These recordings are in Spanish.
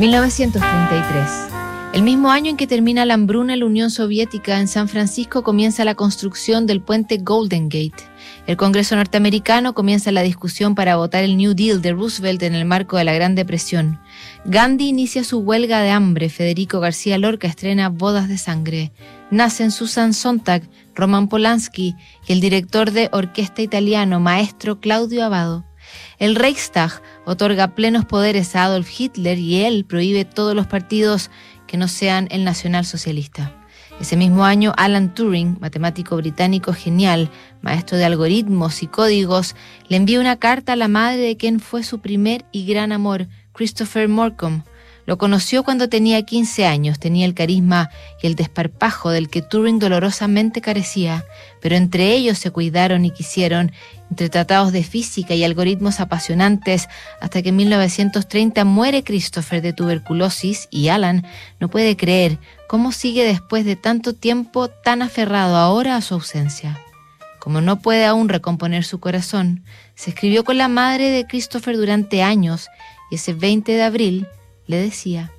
1933. El mismo año en que termina la hambruna la Unión Soviética, en San Francisco comienza la construcción del puente Golden Gate. El Congreso norteamericano comienza la discusión para votar el New Deal de Roosevelt en el marco de la Gran Depresión. Gandhi inicia su huelga de hambre. Federico García Lorca estrena Bodas de Sangre. Nacen Susan Sontag, Roman Polanski y el director de orquesta italiano, maestro Claudio Abado. El Reichstag otorga plenos poderes a Adolf Hitler y él prohíbe todos los partidos que no sean el nacionalsocialista. Ese mismo año, Alan Turing, matemático británico genial, maestro de algoritmos y códigos, le envía una carta a la madre de quien fue su primer y gran amor, Christopher Morcom. Lo conoció cuando tenía 15 años, tenía el carisma y el desparpajo del que Turing dolorosamente carecía, pero entre ellos se cuidaron y quisieron, entre tratados de física y algoritmos apasionantes, hasta que en 1930 muere Christopher de tuberculosis y Alan no puede creer cómo sigue después de tanto tiempo tan aferrado ahora a su ausencia. Como no puede aún recomponer su corazón, se escribió con la madre de Christopher durante años y ese 20 de abril le decía,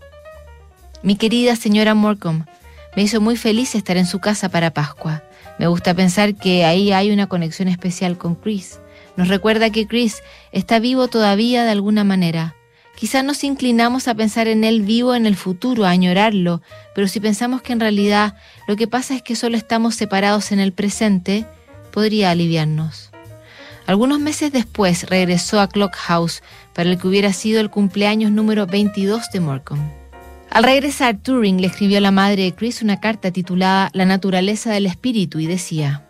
Mi querida señora Morcom, me hizo muy feliz estar en su casa para Pascua. Me gusta pensar que ahí hay una conexión especial con Chris. Nos recuerda que Chris está vivo todavía de alguna manera. Quizá nos inclinamos a pensar en él vivo en el futuro, a añorarlo, pero si pensamos que en realidad lo que pasa es que solo estamos separados en el presente, podría aliviarnos. Algunos meses después regresó a Clock House para el que hubiera sido el cumpleaños número 22 de Morcom. Al regresar, Turing le escribió a la madre de Chris una carta titulada La naturaleza del espíritu y decía,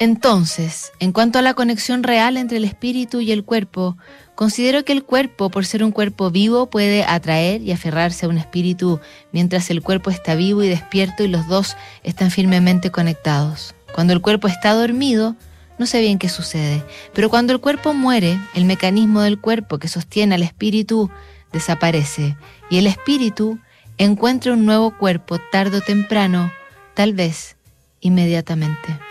Entonces, en cuanto a la conexión real entre el espíritu y el cuerpo, considero que el cuerpo, por ser un cuerpo vivo, puede atraer y aferrarse a un espíritu mientras el cuerpo está vivo y despierto y los dos están firmemente conectados. Cuando el cuerpo está dormido, no sé bien qué sucede, pero cuando el cuerpo muere, el mecanismo del cuerpo que sostiene al espíritu desaparece y el espíritu encuentra un nuevo cuerpo tarde o temprano, tal vez inmediatamente.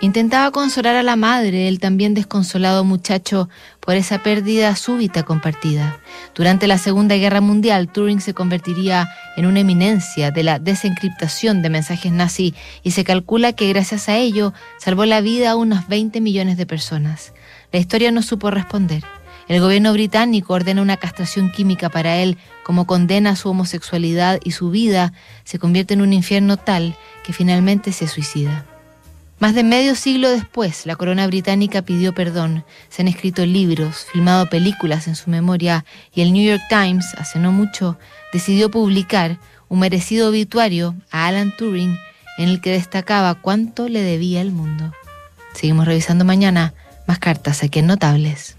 Intentaba consolar a la madre, el también desconsolado muchacho, por esa pérdida súbita compartida. Durante la Segunda Guerra Mundial, Turing se convertiría en una eminencia de la desencriptación de mensajes nazi y se calcula que gracias a ello salvó la vida a unos 20 millones de personas. La historia no supo responder. El gobierno británico ordena una castración química para él como condena a su homosexualidad y su vida se convierte en un infierno tal que finalmente se suicida. Más de medio siglo después, la corona británica pidió perdón, se han escrito libros, filmado películas en su memoria y el New York Times, hace no mucho, decidió publicar un merecido obituario a Alan Turing en el que destacaba cuánto le debía el mundo. Seguimos revisando mañana más cartas aquí en Notables.